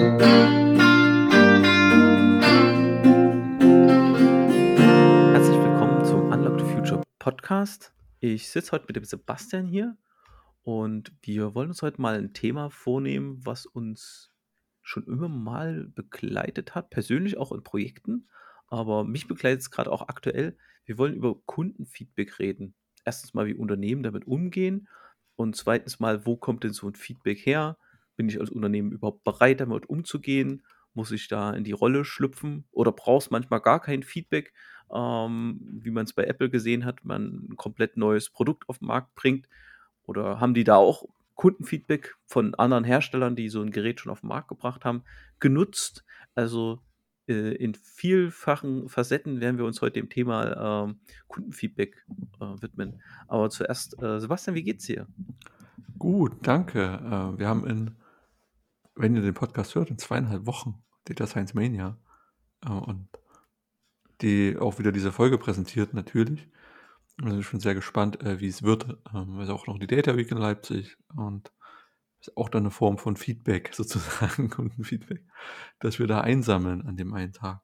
Herzlich willkommen zum Unlock the Future Podcast. Ich sitze heute mit dem Sebastian hier und wir wollen uns heute mal ein Thema vornehmen, was uns schon immer mal begleitet hat, persönlich auch in Projekten, aber mich begleitet es gerade auch aktuell. Wir wollen über Kundenfeedback reden. Erstens mal, wie Unternehmen damit umgehen und zweitens mal, wo kommt denn so ein Feedback her? Bin ich als Unternehmen überhaupt bereit, damit umzugehen? Muss ich da in die Rolle schlüpfen oder brauchst manchmal gar kein Feedback, ähm, wie man es bei Apple gesehen hat, man ein komplett neues Produkt auf den Markt bringt? Oder haben die da auch Kundenfeedback von anderen Herstellern, die so ein Gerät schon auf den Markt gebracht haben, genutzt? Also äh, in vielfachen Facetten werden wir uns heute dem Thema ähm, Kundenfeedback äh, widmen. Aber zuerst, äh, Sebastian, wie geht's dir? Gut, danke. Äh, wir haben in, wenn ihr den Podcast hört, in zweieinhalb Wochen Data Science Mania äh, und die auch wieder diese Folge präsentiert, natürlich. Ich bin schon sehr gespannt, äh, wie es wird. Ähm, es ist auch noch die Data Week in Leipzig und ist auch dann eine Form von Feedback sozusagen, Kundenfeedback, dass wir da einsammeln an dem einen Tag.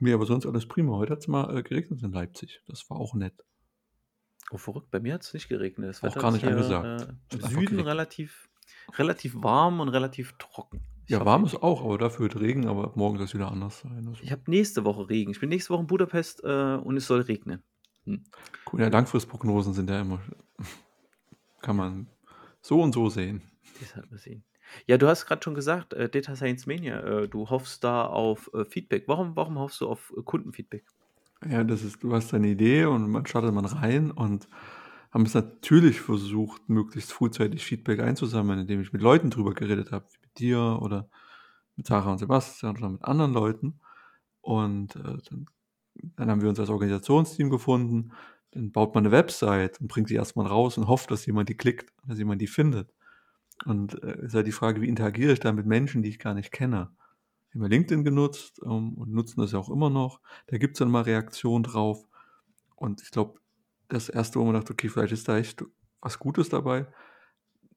Mir aber sonst alles prima. Heute hat es mal geregnet in Leipzig. Das war auch nett. Oh, verrückt. Bei mir hat es nicht geregnet. Das Auch Wetter gar ist nicht hier angesagt. äh, im Süden relativ, relativ warm und relativ trocken. Ich Ja, warm ist auch, aber dafür wird Regen, aber ab morgen soll es wieder anders sein. Also, ich habe nächste Woche Regen. Ich bin nächste Woche in Budapest äh, und es soll regnen. Hm. cool. Ja, Langfristprognosen sind ja immer, kann man so und so sehen. Das hat man sehen. Ja, du hast gerade schon gesagt, äh, Data Science Mania, äh, du hoffst da auf äh, Feedback. Warum, warum hoffst du auf äh, Kundenfeedback? Ja, das ist, du hast deine Idee und man startet man rein und haben es natürlich versucht, möglichst frühzeitig Feedback einzusammeln, indem ich mit Leuten drüber geredet habe, wie mit dir oder mit Sarah und Sebastian oder mit anderen Leuten. Und äh, dann, dann haben wir uns als Organisationsteam gefunden. Dann baut man eine Website und bringt sie erstmal raus und hofft, dass jemand die klickt, dass jemand die findet. Und äh, ist halt die Frage, wie interagiere ich da mit Menschen, die ich gar nicht kenne? Ja LinkedIn genutzt ähm, und nutzen das ja auch immer noch. Da gibt es dann mal Reaktionen drauf. Und ich glaube, das erste, wo man dachte, okay, vielleicht ist da echt was Gutes dabei,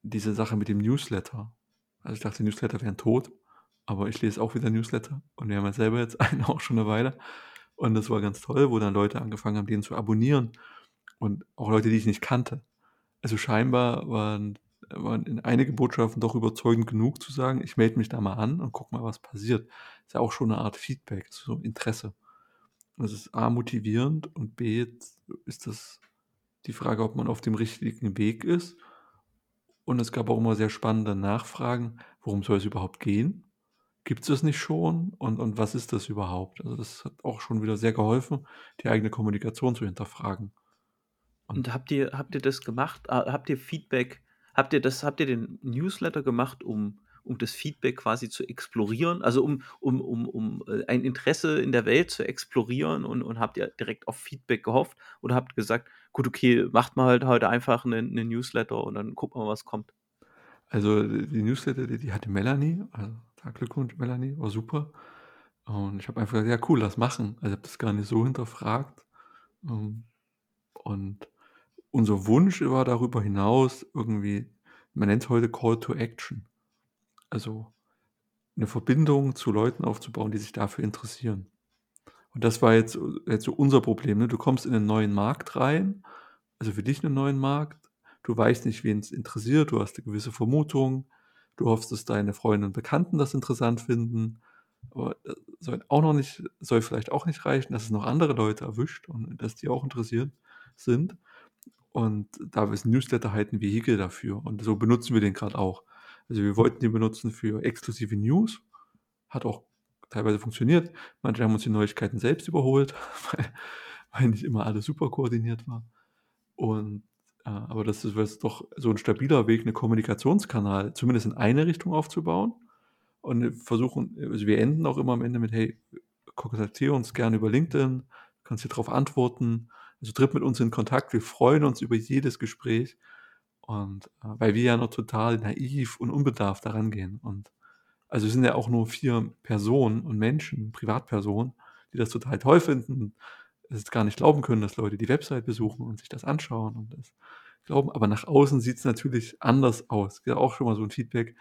diese Sache mit dem Newsletter. Also ich dachte, Newsletter wären tot, aber ich lese auch wieder Newsletter und wir haben ja selber jetzt einen auch schon eine Weile. Und das war ganz toll, wo dann Leute angefangen haben, den zu abonnieren und auch Leute, die ich nicht kannte. Also scheinbar waren, waren in einige Botschaften doch überzeugend genug zu sagen, ich melde mich da mal an und guck mal, was passiert. Ist ja auch schon eine Art Feedback, so Interesse. Und das ist A, motivierend und B, ist das die Frage, ob man auf dem richtigen Weg ist. Und es gab auch immer sehr spannende Nachfragen, worum soll es überhaupt gehen? Gibt es das nicht schon? Und, und was ist das überhaupt? Also das hat auch schon wieder sehr geholfen, die eigene Kommunikation zu hinterfragen. Und habt ihr, habt ihr das gemacht? Äh, habt ihr Feedback? Habt ihr das, habt ihr den Newsletter gemacht, um, um das Feedback quasi zu explorieren? Also um, um, um, um äh, ein Interesse in der Welt zu explorieren und, und habt ihr direkt auf Feedback gehofft? Oder habt gesagt, gut, okay, macht mal halt heute einfach einen, einen Newsletter und dann gucken wir, was kommt. Also die Newsletter, die, die hatte Melanie, also Glückwunsch Melanie, war super. Und ich habe einfach gesagt, ja cool, lass machen. Also ich habe das gar nicht so hinterfragt. Ähm, Und unser Wunsch war darüber hinaus irgendwie, man nennt es heute Call to Action. Also eine Verbindung zu Leuten aufzubauen, die sich dafür interessieren. Und das war jetzt, jetzt so unser Problem. Ne? Du kommst in einen neuen Markt rein, also für dich einen neuen Markt. Du weißt nicht, wen es interessiert, du hast eine gewisse Vermutung, du hoffst, dass deine Freunde und Bekannten das interessant finden. Aber das soll auch noch nicht, soll vielleicht auch nicht reichen, dass es noch andere Leute erwischt und dass die auch interessiert sind. Und da ist ein Newsletter halt ein Vehikel dafür. Und so benutzen wir den gerade auch. Also wir wollten den benutzen für exklusive News. Hat auch teilweise funktioniert. Manche haben uns die Neuigkeiten selbst überholt, weil, weil nicht immer alles super koordiniert war. Und äh, aber das ist jetzt doch so ein stabiler Weg, einen Kommunikationskanal zumindest in eine Richtung aufzubauen. Und versuchen, also wir enden auch immer am Ende mit, hey, kontaktiere uns gerne über LinkedIn, kannst hier drauf antworten. Also tritt mit uns in Kontakt. Wir freuen uns über jedes Gespräch. Und äh, weil wir ja noch total naiv und unbedarft daran gehen. Und also sind ja auch nur vier Personen und Menschen, Privatpersonen, die das total toll finden, es gar nicht glauben können, dass Leute die Website besuchen und sich das anschauen und das glauben. Aber nach außen sieht es natürlich anders aus. Ja, auch schon mal so ein Feedback.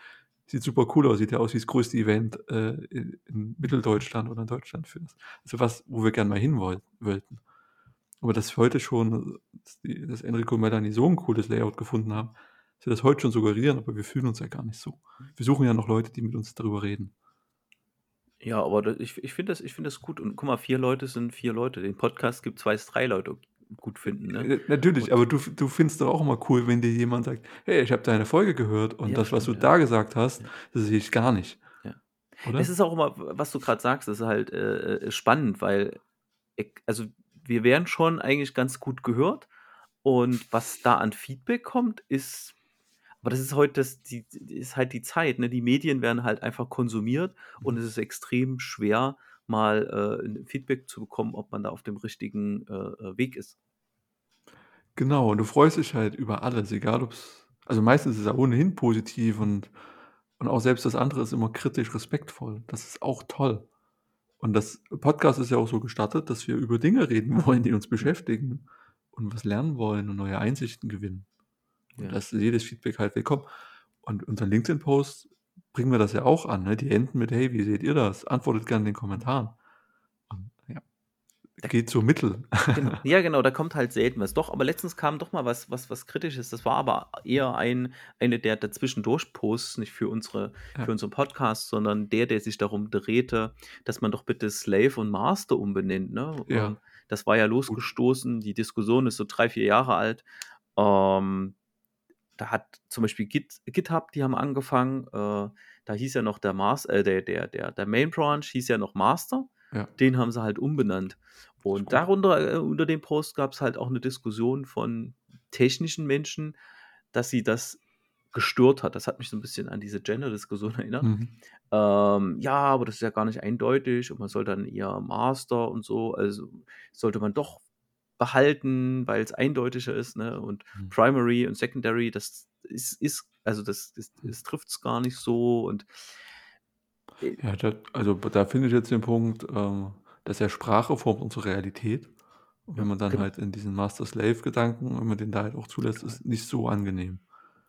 sieht super cool aus, sieht ja aus wie das größte Event, äh, in Mitteldeutschland oder in Deutschland für das also was, wo wir gern mal hin woll wollten. Aber dass heute schon dass die dass Enrico und Melanie so 'n cooles Layout gefunden haben, dass wir das heute schon suggerieren, aber wir fühlen uns ja gar nicht so. Wir suchen ja noch Leute, die mit uns darüber reden. Ja, aber da ich ich finde das ich finde das gut und guck mal, 4 Leute sind 4 Leute. Den Podcast gibt's, weil's 3 Leute gut finden, ne? Äh, natürlich, Und aber du du findest doch auch immer cool, wenn dir jemand sagt: „Hey, ich habe deine Folge gehört und Ja, das, was du ja. da gesagt hast, Ja. das sehe ich gar nicht.“ Ja. Es Oder? ist auch immer, was du grad sagst, ist halt, äh, äh, spannend, weil also, wir werden schon eigentlich ganz gut gehört und was da an Feedback kommt, ist aber das ist heute das die ist halt die Zeit, ne? Die Medien werden halt einfach konsumiert und es ist extrem schwer, mal, äh, Feedback zu bekommen, ob man da auf dem richtigen, äh, äh, Weg ist. Genau, und du freust dich halt über alles, egal ob's also, meistens ist es ja ohnehin positiv und und auch selbst das andere ist immer kritisch respektvoll. Das ist auch toll. Und das Podcast ist ja auch so gestartet, dass wir über Dinge reden wollen, die uns beschäftigen und was lernen wollen und neue Einsichten gewinnen. Und Ja. da ist jedes Feedback halt willkommen. Und unseren LinkedIn-Post bringen wir das ja auch an, ne? Die enden mit: „Hey, wie seht ihr das? Antwortet gerne in den Kommentaren.“ Und ja, Da geht so mittel. Genau. Ja, genau, da kommt halt selten was. Doch, aber letztens kam doch mal was was was Kritisches. Das war aber eher ein eine der Dazwischendurch-Posts, nicht für unsere Ja. für unseren Podcast, sondern der, der sich darum drehte, dass man doch bitte Slave und Master umbenennt, ne? Ja. Ähm, das war ja losgestoßen. Die Diskussion ist so 3, 4 Jahre alt. Ähm, da hat zum Beispiel Git GitHub, die haben angefangen, äh, da hieß ja noch der Mas äh, der der der der Main Branch hieß ja noch Master. Ja. Den haben sie halt umbenannt. Und darunter äh, unter dem Post gab's halt auch 'ne Diskussion von technischen Menschen, dass sie das gestört hat. Das hat mich so 'n bisschen an diese Gender-Diskussion erinnert. Mhm. Ähm, ja, aber das ist ja gar nicht eindeutig und man soll dann eher Master und so also, sollte man doch behalten, weil's eindeutiger ist, ne? Und Mhm. Primary und Secondary, das ist ist also, das das Mhm. das trifft's gar nicht so und äh Ja, da also, da finde ich jetzt den Punkt, ähm, dass ja Sprache formt unsere Realität. Und wenn man dann genau. halt in diesen Master-Slave-Gedanken wenn man den da halt auch zulässt, ist nicht so angenehm.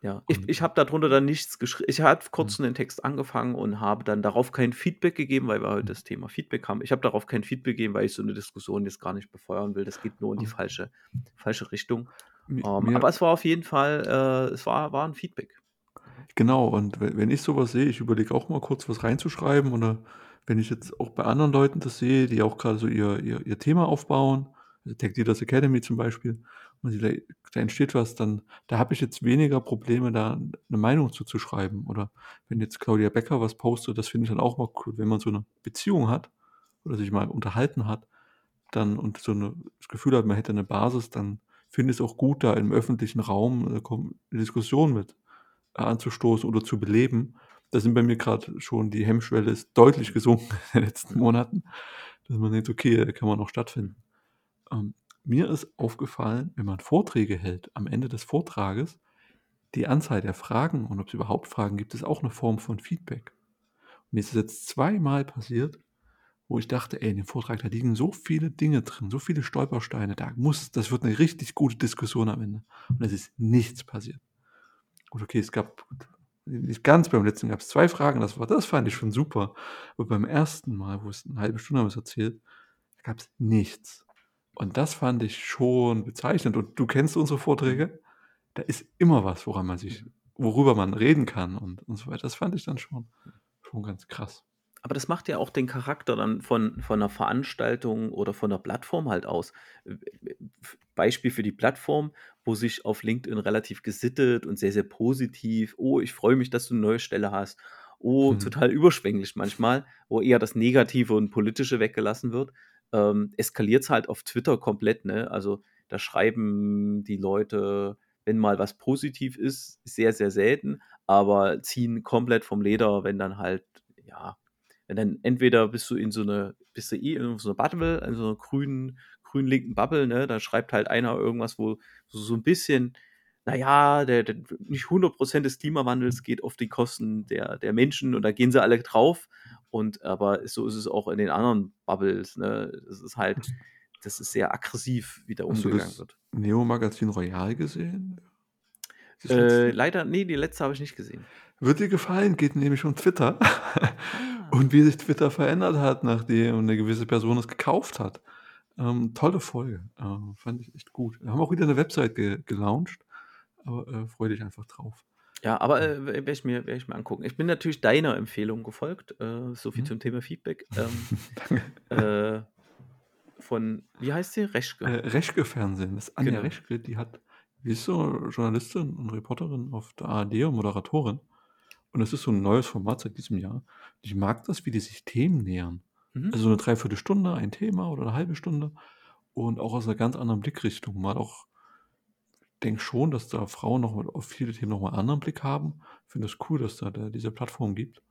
Ja, ich Und ich habe da drunter dann nichts geschri ich habe Mhm. kurz 'nen Text angefangen und habe dann darauf kein Feedback gegeben, weil wir heute Mhm. das Thema Feedback haben. Ich habe darauf kein Feedback gegeben, weil ich so 'ne Diskussion jetzt gar nicht befeuern will. Das geht nur in die Mhm. falsche falsche Richtung. Ähm, mir aber es war auf jeden Fall äh, es war war 'n Feedback. Genau, und we wenn ich so was sehe ich überlege auch mal kurz was reinzuschreiben oder wenn ich jetzt auch bei anderen Leuten das sehe, die auch grade so ihr ihr ihr Thema aufbauen, also Tech Leaders Academy zum Beispiel, und da da entsteht was, dann da habe ich jetzt weniger Probleme, da 'ne Meinung zu zu schreiben. Oder wenn jetzt Claudia Becker was postet, das finde ich dann auch mal cool, wenn man so 'ne Beziehung hat oder sich mal unterhalten hat, dann und so 'ne das Gefühl hat, man hätte 'ne Basis, dann finde ich's auch gut, da im öffentlichen Raum, äh, kom 'ne Diskussion mit anzustoßen oder zu beleben. Da sind bei mir grad schon die Hemmschwelle ist deutlich gesunken in den letzten. Monaten, dass man denkt: „Okay, da kann man auch stattfinden.“ Ähm, mir ist aufgefallen, wenn man Vorträge hält, am Ende des Vortrages, die Anzahl der Fragen und ob's überhaupt Fragen gibt, ist auch 'ne Form von Feedback. Mir ist es jetzt zweimal passiert, wo ich dachte: „Ey, in dem Vortrag, da liegen so viele Dinge drin, so viele Stolpersteine, da muss das wird 'ne richtig gute Diskussion am Ende.“ Und es ist nichts passiert. Gut, okay, es gab nicht ganz beim letzten gab's 2 Fragen, das war das fand ich schon super. Aber beim 1. Mal, wo es 'ne 1/2 Stunde haben wir's erzählt, da gab's nichts. Und das fand ich schon bezeichnend. Und du kennst unsere. Vorträge, da ist immer was, woran man sich worüber man reden kann und und so weiter. Das fand ich dann schon schon ganz krass. Aber das macht ja auch den Charakter dann von von 'ner Veranstaltung oder von 'ner Plattform halt aus. Beispiel für die Plattform, wo sich auf LinkedIn relativ gesittet und sehr, sehr positiv: „Oh, ich freue mich, dass du 'ne neue Stelle hast.“ Oh, Mhm. total überschwänglich manchmal, wo eher das Negative und Politische weggelassen wird. Ähm, eskaliert's halt auf Twitter komplett, ne? Also, da schreiben die Leute, wenn mal was positiv ist, sehr, sehr selten, aber ziehen komplett vom Leder, wenn dann halt ja, wenn dann entweder bist du in so 'ne bist du eh in so 'ner Bubble, in so 'ner grünen grün-linken Bubble, ne? Da schreibt halt einer irgendwas, wo so 'n bisschen na ja, der der nicht 100 % des Klimawandels geht auf die Kosten der der Menschen und da gehen sie alle drauf. Und aber so ist es auch in den anderen Bubbles, ne? Es ist halt das ist sehr aggressiv, wie da hast du umgegangen das wird. Neo Magazin Royal gesehen? Äh, leider ne, die letzte habe ich nicht gesehen. Wird dir gefallen, geht nämlich um Twitter Ah. und wie sich Twitter verändert hat, nachdem 'ne gewisse Person es gekauft hat. Ähm, tolle Folge, ähm, fand ich echt gut. Wir haben auch wieder 'ne Website ge gelauncht, aber, äh, freu dich einfach drauf. Ja, aber, äh, we werde ich mir werde ich mir angucken. Ich bin natürlich deiner Empfehlung gefolgt, äh, so viel Mhm. zum Thema Feedback. Ähm, Danke. äh, von wie heißt sie? Reschke? Äh, Reschke Fernsehen, das ist Anja Genau. Reschke, die hat die ist so Journalistin und Reporterin auf der ARD und Moderatorin. Und das ist so 'n neues Format seit diesem Jahr. Ich mag das, wie die sich Themen nähern. Mhm. Also, so 'ne 3/4 Stunde ein Thema oder 'ne 1/2 Stunde und auch aus 'ner ganz anderen Blickrichtung. Mal auch denke schon, dass da Frauen noch mal auf viele Themen noch mal 'n anderen Blick haben. Finde es cool, dass da da diese Plattform gibt.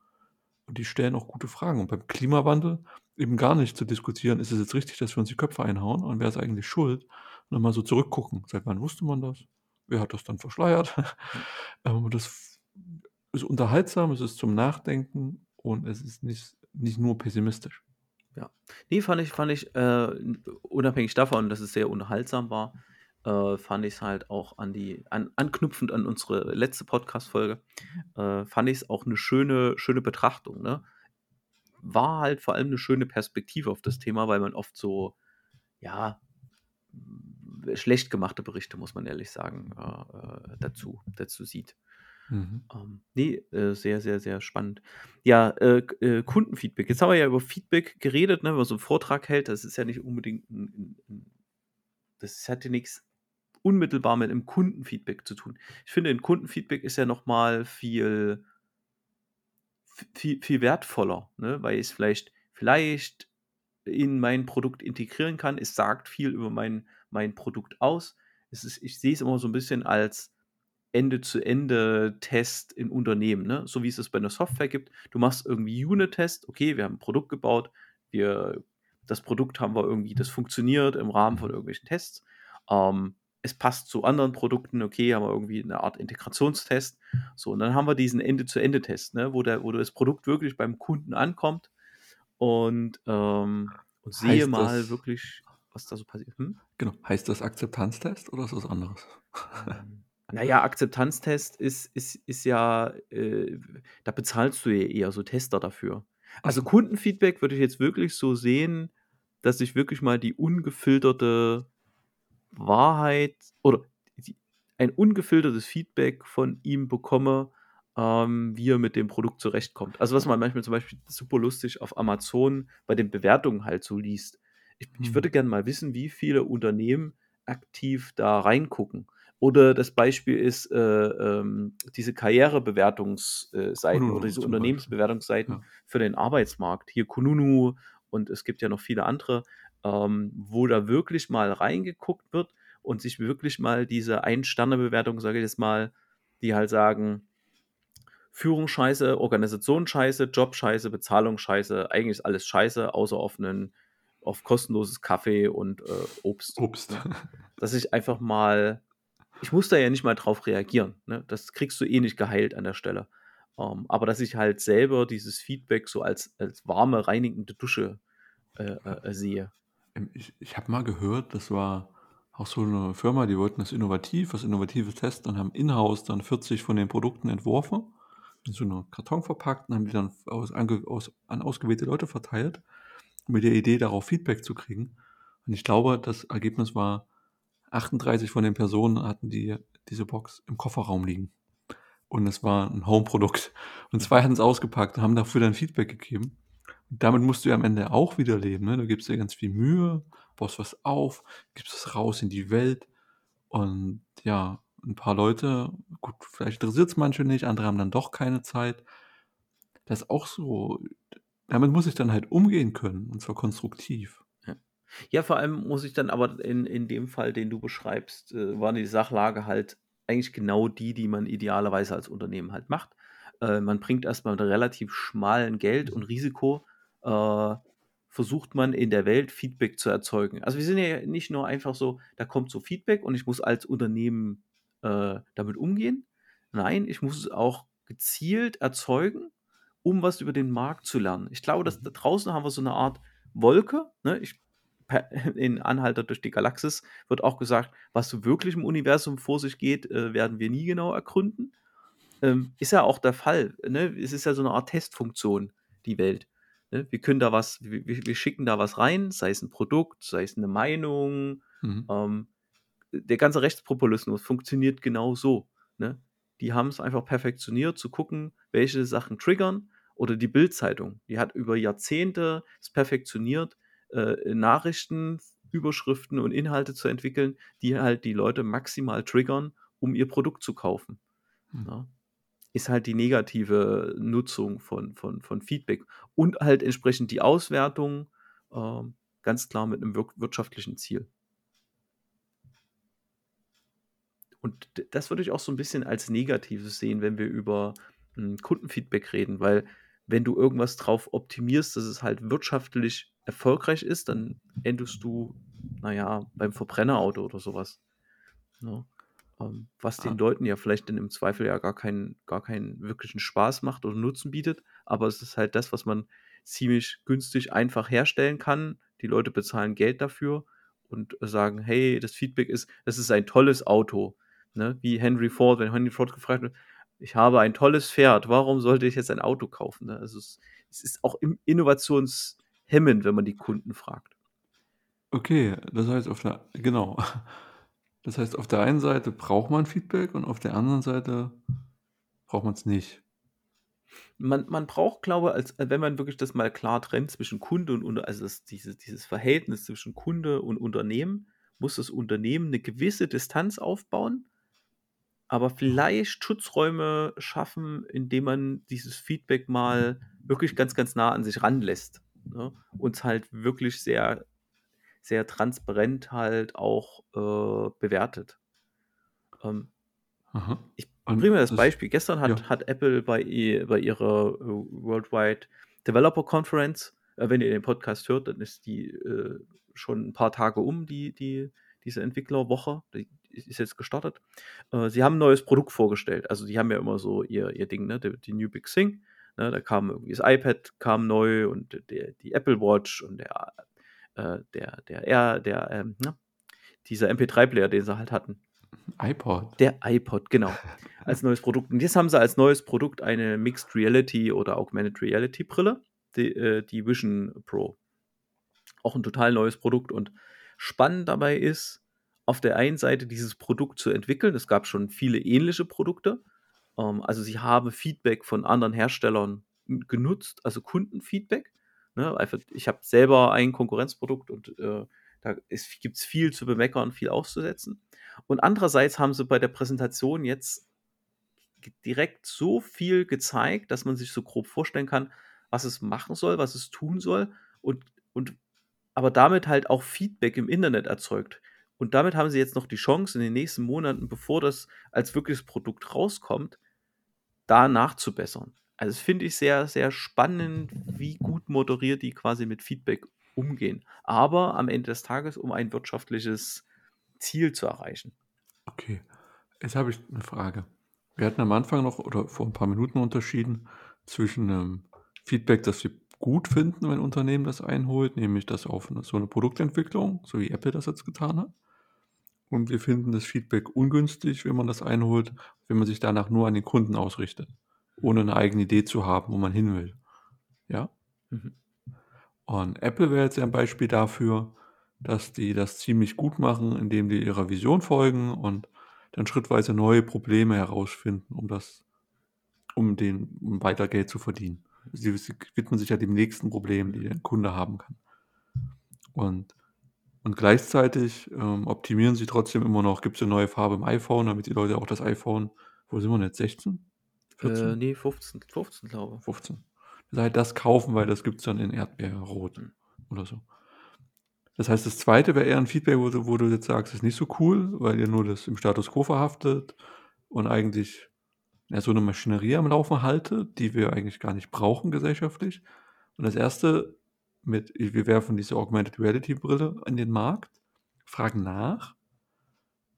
Und die stellen auch gute Fragen. Und beim Klimawandel eben gar nicht zu diskutieren: „Ist es jetzt richtig, dass wir uns die Köpfe einhauen und wer ist eigentlich schuld?“ Und mal so zurückgucken. Seit wann wusste man das? Wer hat das dann verschleiert? Ähm, das ist unterhaltsam, es ist zum Nachdenken und es ist nicht nicht nur pessimistisch. Ja. Ne, fand ich fand ich, äh, unabhängig davon, dass es sehr unterhaltsam war, äh, fand ich's halt auch an die an anknüpfend an unsere letzte Podcast-Folge, äh, fand ich's auch 'ne schöne schöne Betrachtung, ne? War halt vor allem 'ne schöne Perspektive auf das Thema, weil man oft so, ja, schlecht gemachte Berichte, muss man ehrlich sagen, äh, äh, dazu dazu sieht. Mhm. Ähm, ne, äh, sehr, sehr, sehr spannend. Ja, äh, äh, Kundenfeedback. Jetzt haben wir ja über Feedback geredet, ne, wenn man so 'n Vortrag hält. Das ist ja nicht unbedingt 'n 'n 'n das hat ja nix unmittelbar mit 'nem Kundenfeedback zu tun. Ich finde, 'n Kundenfeedback ist ja noch mal viel viel viel wertvoller, ne, weil ich's vielleicht vielleicht in mein Produkt integrieren kann. Es sagt viel über mein mein Produkt aus. Es ist ich sehe es immer so 'n bisschen als Ende-zu-Ende-Test in Unternehmen, ne? So wie es es bei 'ner Software gibt. Du machst irgendwie Unit-Test. Okay, wir haben 'n Produkt gebaut. Wir das Produkt haben wir irgendwie das funktioniert im Rahmen von irgendwelchen Tests. Ähm, es passt zu anderen Produkten. Okay, haben wir irgendwie 'ne Art Integrationstest. So, und dann haben wir diesen Ende-zu-Ende-Test, ne, wo der wo das Produkt wirklich beim Kunden ankommt und, ähm und sehe Heißt mal das wirklich, was da so passiert. Hm? Genau. Heißt das Akzeptanztest oder ist das was anderes? Ähm, na ja, Akzeptanztest ist ist ist ja, äh da bezahlst du ja eher so Tester dafür. Also, so. Kundenfeedback würde ich jetzt wirklich so sehen, dass ich wirklich mal die ungefilterte Wahrheit oder die ein ungefiltertes Feedback von ihm bekomme, ähm, wie er mit dem Produkt zurechtkommt. Also, was man manchmal zum Beispiel super lustig auf Amazon bei den Bewertungen halt so liest. Ich ich Mhm. würde gern mal wissen, wie viele Unternehmen aktiv da reingucken. Oder das Beispiel ist, äh, ähm, diese Karrierebewertungs äh, Seiten oder Kununu diese. Unternehmensbewertungsseiten Ja. für den Arbeitsmarkt. Hier Kununu und es gibt ja noch viele andere, ähm, wo da wirklich mal reingeguckt wird und sich wirklich mal diese Ein-Sterne-Bewertung, sage ich jetzt mal, die halt sagen: „Führung scheiße, Organisation scheiße, Job scheiße, Bezahlung scheiße, eigentlich ist alles scheiße, außer auf 'nen auf kostenloses Kaffee und, äh, Obst“, Obst. ne? Dass ich einfach mal ich muss da ja nicht mal drauf reagieren, ne? Das kriegst du eh nicht geheilt an der Stelle. Ähm, aber dass ich halt selber dieses Feedback so als als warme, reinigende Dusche, äh, äh, sehe. Ähm, ich ich habe mal gehört, das war auch so 'ne Firma, die wollten das innovativ was Innovatives testen und haben in-house dann 40 von den Produkten entworfen, in so 'ne Karton verpackt und haben die dann aus aus an ausgewählte Leute verteilt, mit der Idee, darauf Feedback zu kriegen. Und ich glaube, das Ergebnis war, 38 von den Personen hatten die diese Box im Kofferraum liegen. Und es war 'n Home-Produkt. Und 2 Mhm. hatten's ausgepackt und haben dafür dann Feedback gegeben. Und damit musst du ja am Ende auch wieder leben, ne? Du gibst dir ganz viel Mühe, baust was auf, gibst es raus in die Welt. Und ja, 'n paar Leute gut, vielleicht interessiert's manche nicht, andere haben dann doch keine Zeit. Das ist auch so damit muss ich dann halt umgehen können, und zwar konstruktiv. Ja. Vor allem muss ich dann aber in in dem Fall, den du beschreibst, äh, war die Sachlage halt eigentlich genau die, die man idealerweise als Unternehmen halt macht. Äh, man bringt erst mal mit relativ schmalen Geld und Mhm. Risiko, äh, versucht man in der Welt Feedback zu erzeugen. Also, wir sind ja nicht nur einfach so, da kommt so Feedback und ich muss als Unternehmen, äh, damit umgehen. Nein, ich muss es auch gezielt erzeugen, um was über den Markt zu lernen. Ich glaube, dass Mhm. da draußen haben wir so 'ne Art Wolke, ne? Ich in Anhalter durch die Galaxis wird auch gesagt: „Was so wirklich im Universum vor sich geht, äh, werden wir nie genau ergründen.“ ähm, ist ja auch der Fall, ne? Es ist ja so 'ne Art Testfunktion, die Welt, ne? Wir können da was wir wir schicken da was rein, sei es 'n Produkt, sei es 'ne Meinung, Mhm. ähm, der ganze Rechtspopulismus funktioniert genau so, ne? Die haben's einfach perfektioniert zu gucken, welche Sachen triggern oder die Bild-Zeitung, die hat über Jahrzehnte es perfektioniert, äh, Nachrichten, Überschriften und Inhalte zu entwickeln, die halt die Leute maximal triggern, um ihr Produkt zu kaufen, Hm. ne? Ist halt die negative Nutzung von von von Feedback und halt entsprechend die Auswertung, ähm, ganz klar mit 'nem wirk wirtschaftlichen Ziel. Und das würde ich auch so 'n bisschen als Negatives sehen, wenn wir über, hm, Kundenfeedback reden, weil wenn du irgendwas drauf optimierst, dass es halt wirtschaftlich erfolgreich ist, dann endest du, na ja, beim Verbrennerauto oder so was, ne? Ähm, was den Ah. Leuten ja vielleicht dann im Zweifel ja gar keinen gar keinen wirklichen Spaß macht oder Nutzen bietet, aber es ist halt das, was man ziemlich günstig einfach herstellen kann. Die Leute bezahlen Geld dafür und sagen: „Hey, das Feedback ist das ist ein tolles Auto“, ne? Wie Henry Ford, wenn Henry Ford gefragt wird: „Ich habe ein tolles Pferd, warum sollte ich jetzt ein Auto kaufen“, ne? Also, es es ist auch im innovationshemmend, wenn man die Kunden fragt. Okay, das heißt auf der genau. Das heißt, auf der einen Seite braucht man Feedback und auf der anderen Seite braucht man's nicht. Man man braucht, glaube als wenn man wirklich das mal klar trennt zwischen Kunde und und also, das diese dieses Verhältnis zwischen Kunde und Unternehmen, muss das Unternehmen 'ne gewisse Distanz aufbauen aber vielleicht Schutzräume schaffen, indem man dieses Feedback mal wirklich ganz, ganz nah an sich ranlässt, ne? Und's halt wirklich sehr sehr transparent halt auch, äh, bewertet. Ähm ich bringe mal das das Beispiel. Gestern ja. hat hat Apple bei bei ihrer, äh, Worldwide Developer Conference äh, wenn ihr den Podcast hört, dann ist die, äh, schon 'n paar Tage um, die die diese Entwicklerwoche, die ist jetzt gestartet. Äh, sie haben 'n neues Produkt vorgestellt. Also, die haben ja immer so ihr ihr Ding, ne, die die New Big Thing, ne? Da kam irgendwie das iPad kam neu und der die Apple Watch und der äh, der der Air der, ähm, ne, dieser MP3-Player, den sie halt hatten. iPod. Der iPod, genau, als neues Produkt. Und jetzt haben sie als neues Produkt eine Mixed Reality oder Augmented Reality Brille, die äh, die Vision Pro. Auch 'n total neues Produkt und spannend dabei ist, auf der einen Seite dieses Produkt zu entwickeln. Es gab schon viele ähnliche Produkte. Ähm, also, sie haben Feedback von anderen Herstellern genutzt, also, Kundenfeedback, ne? Ich habe selber ein Konkurrenzprodukt und, äh, da ist gibt's viel zu bemeckern, viel auszusetzen. Und andererseits haben sie bei der Präsentation jetzt direkt so viel gezeigt, dass man sich so grob vorstellen kann, was es machen soll, was es tun soll und und aber damit halt auch Feedback im Internet erzeugt. Und damit haben sie jetzt noch die Chance, in den nächsten Monaten, bevor das als wirkliches Produkt rauskommt, da nachzubessern. Also, das finde ich sehr, sehr spannend, wie gut moderiert die quasi mit Feedback umgehen, aber am Ende des Tages, um ein wirtschaftliches Ziel zu erreichen. Okay, jetzt habe ich 'ne Frage. Wir hatten am Anfang noch oder vor 'n paar Minuten unterschieden zwischen 'nem Feedback, das wir gut finden, wenn 'n Unternehmen das einholt, nämlich das auf so 'ne Produktentwicklung, so wie Apple das jetzt getan hat. Und wir finden das Feedback ungünstig, wenn man das einholt, wenn man sich danach nur an den Kunden ausrichtet, ohne 'ne eigene Idee zu haben, wo man hin will, ja? Mhm. Und Apple wäre jetzt ja 'n Beispiel dafür, dass die das ziemlich gut machen, indem die ihrer Vision folgen und dann schrittweise neue Probleme herausfinden, um das um den um weiter Geld zu verdienen. Sie sie widmen sich ja dem nächsten Problem, die der Kunde haben kann. Und und gleichzeitig, ähm, optimieren sie trotzdem immer noch gibt's 'ne neue Farbe im iPhone, damit die Leute auch das iPhone wo sind wir denn jetzt, 16? Äh, 14? ne, 15, 15, glaube. 15. Halt das kaufen, weil das gibt's dann in Erdbeerrot Mhm. oder so. Das heißt, das 2. wäre eher 'n Feedback, wo du wo du jetzt sagst, ist nicht so cool, weil ihr nur das im Status quo verhaftet und eigentlich, ja, so 'ne Maschinerie am Laufen haltet, die wir eigentlich gar nicht brauchen gesellschaftlich. Und das 1. mit wir werfen diese Augmented Reality Brille in den Markt, fragen nach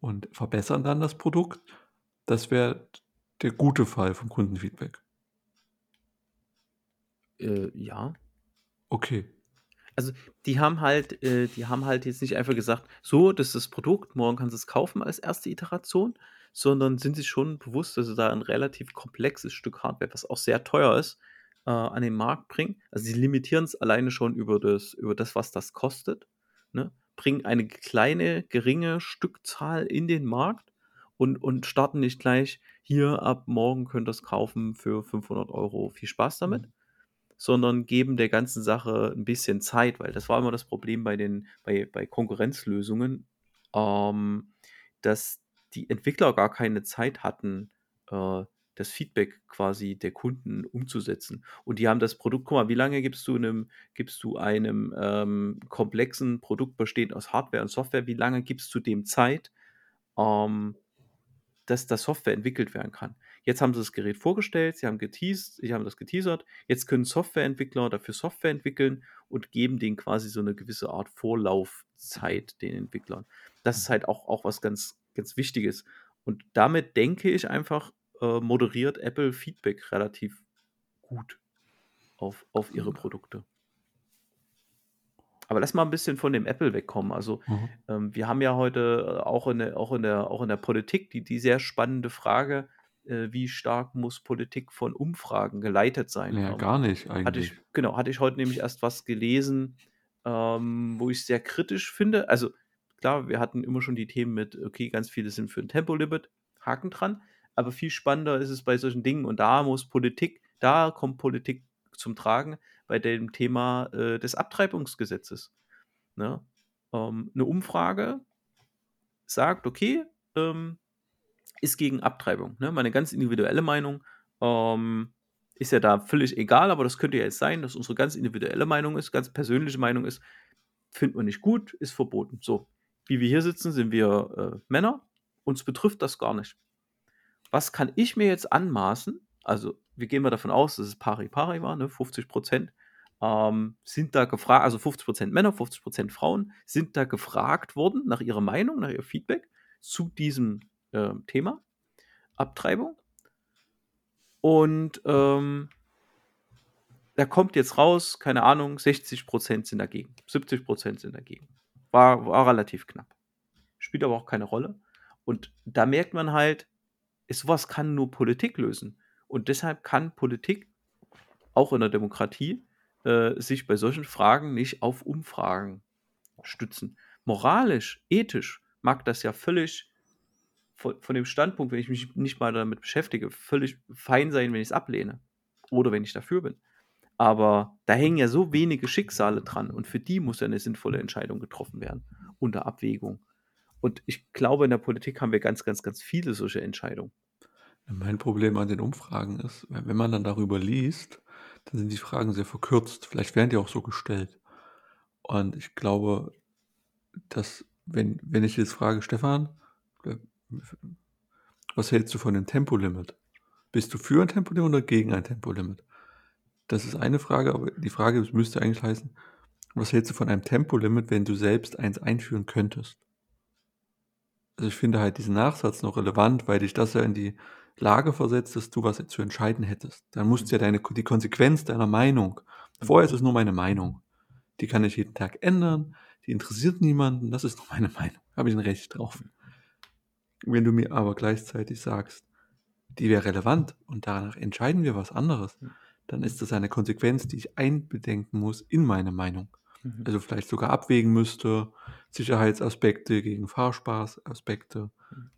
und verbessern dann das Produkt. Das wäre der gute Fall vom Kundenfeedback. Äh, ja. Okay. Also, die haben halt äh, die haben halt jetzt nicht einfach gesagt: „So, das ist das Produkt, morgen kannst du's kaufen“, als erste Iteration, sondern sind sich schon bewusst, dass sie da 'n relativ komplexes Stück Hardware, was auch sehr teuer ist, äh, an den Markt bringen. Also, sie limitieren's alleine schon über das über das, was das kostet, ne? Bringen eine kleine, geringe Stückzahl in den Markt und und starten nicht gleich: „Hier, ab morgen könnt ihr's kaufen für 500 €. Viel Spaß damit.“ Mhm. Sondern geben der ganzen Sache 'n bisschen Zeit, weil das war immer das Problem bei den bei bei Konkurrenzlösungen, ähm, dass die Entwickler gar keine Zeit hatten, äh, das Feedback quasi der Kunden umzusetzen. Und die haben das Produkt guck mal, wie lange gibst du 'nem gibst du einem, ähm, komplexen Produkt bestehend aus Hardware und Software wie lange gibst du dem Zeit, ähm, dass da Software entwickelt werden kann? Jetzt haben sie das Gerät vorgestellt, sie haben geteased sie haben das geteasert. Jetzt können Softwareentwickler dafür Software entwickeln und geben denen quasi so 'ne gewisse Art Vorlaufzeit, den Entwicklern. Das ist Mhm. halt auch auch was ganz ganz Wichtiges. Und damit denke ich einfach, äh, moderiert Apple Feedback relativ gut auf auf ihre Produkte. Aber lass mal 'n bisschen von dem Apple wegkommen. Also, Mhm. ähm, wir haben ja heute auch in der auch in der auch in der Politik die die sehr spannende Frage, äh, wie stark muss Politik von Umfragen geleitet sein? Ja, Ähm, gar nicht hatte ich eigentlich. genau, hatte ich heute nämlich erst was gelesen, ähm, wo ich's sehr kritisch finde. Also, klar, wir hatten immer schon die Themen mit: Okay, ganz viele sind für 'n Tempolimit, Haken dran. Aber viel spannender ist es bei solchen Dingen und da muss Politik da kommt Politik zum Tragen bei dem Thema, äh, des Abtreibungsgesetzes, ne? Ähm, 'ne Umfrage sagt: „Okay, ähm, ist gegen Abtreibung“, ne? Meine ganz individuelle Meinung, ähm, ist ja da völlig egal, aber das könnte ja jetzt sein, dass unsere ganz individuelle Meinung ist ganz persönliche Meinung ist: „Finden wir nicht gut, ist verboten.“ So. Wie wir hier sitzen, sind wir, äh, Männer, uns betrifft das gar nicht. Was kann ich mir jetzt anmaßen also, wir gehen mal davon aus, dass es pari pari war, ne? 50 %, ähm, sind da gefra also, 50 % Männer, 50 % Frauen sind da gefragt worden nach ihrer Meinung, nach ihr Feedback zu diesem, ähm, Thema Abtreibung. Und, ähm da kommt jetzt raus, keine Ahnung, 60 % sind dagegen, 70 % sind dagegen. War war relativ knapp. Spielt aber auch keine Rolle. Und da merkt man halt, so was kann nur Politik lösen. Und deshalb kann Politik auch in der Demokratie, äh, sich bei solchen Fragen nicht auf Umfragen stützen. Moralisch, ethisch mag das ja völlig von von dem Standpunkt, wenn ich mich nicht mal damit beschäftige, völlig fein sein, wenn ich's ablehne oder wenn ich dafür bin. Aber da hängen ja so wenige Schicksale dran und für die muss ja 'ne sinnvolle Entscheidung getroffen werden unter Abwägung. Und ich glaube, in der Politik haben wir ganz, ganz, ganz viele solche Entscheidungen. Mein Problem an den Umfragen ist, we wenn man dann darüber liest, dann sind die Fragen sehr verkürzt. Vielleicht werden die auch so gestellt. Und ich glaube, dass wenn wenn ich jetzt frage: „Stefan, äh, was hältst du von dem Tempolimit? Bist du für ein Tempolimit oder gegen ein Tempolimit?“ Das ist eine Frage, aber die Frage müsste eigentlich heißen: „Was hältst du von einem Tempolimit, wenn du selbst eins einführen könntest?“ Also, ich finde halt diesen Nachsatz noch relevant, weil dich das ja in die Lage versetzt, dass du was zu entscheiden hättest. Dann musst du ja deine die Konsequenz deiner Meinung vorher ist es nur meine Meinung. Die kann ich jeden Tag ändern, die interessiert niemanden, das ist nur meine Meinung, habe ich 'n Recht drauf. Wenn du mir aber gleichzeitig sagst, die wäre relevant und danach entscheiden wir was anderes, dann ist das eine Konsequenz, die ich einbedenken muss in meine Meinung. Mhm. Also, vielleicht sogar abwägen müsste, Sicherheitsaspekte gegen Fahrspaßaspekte. Mhm.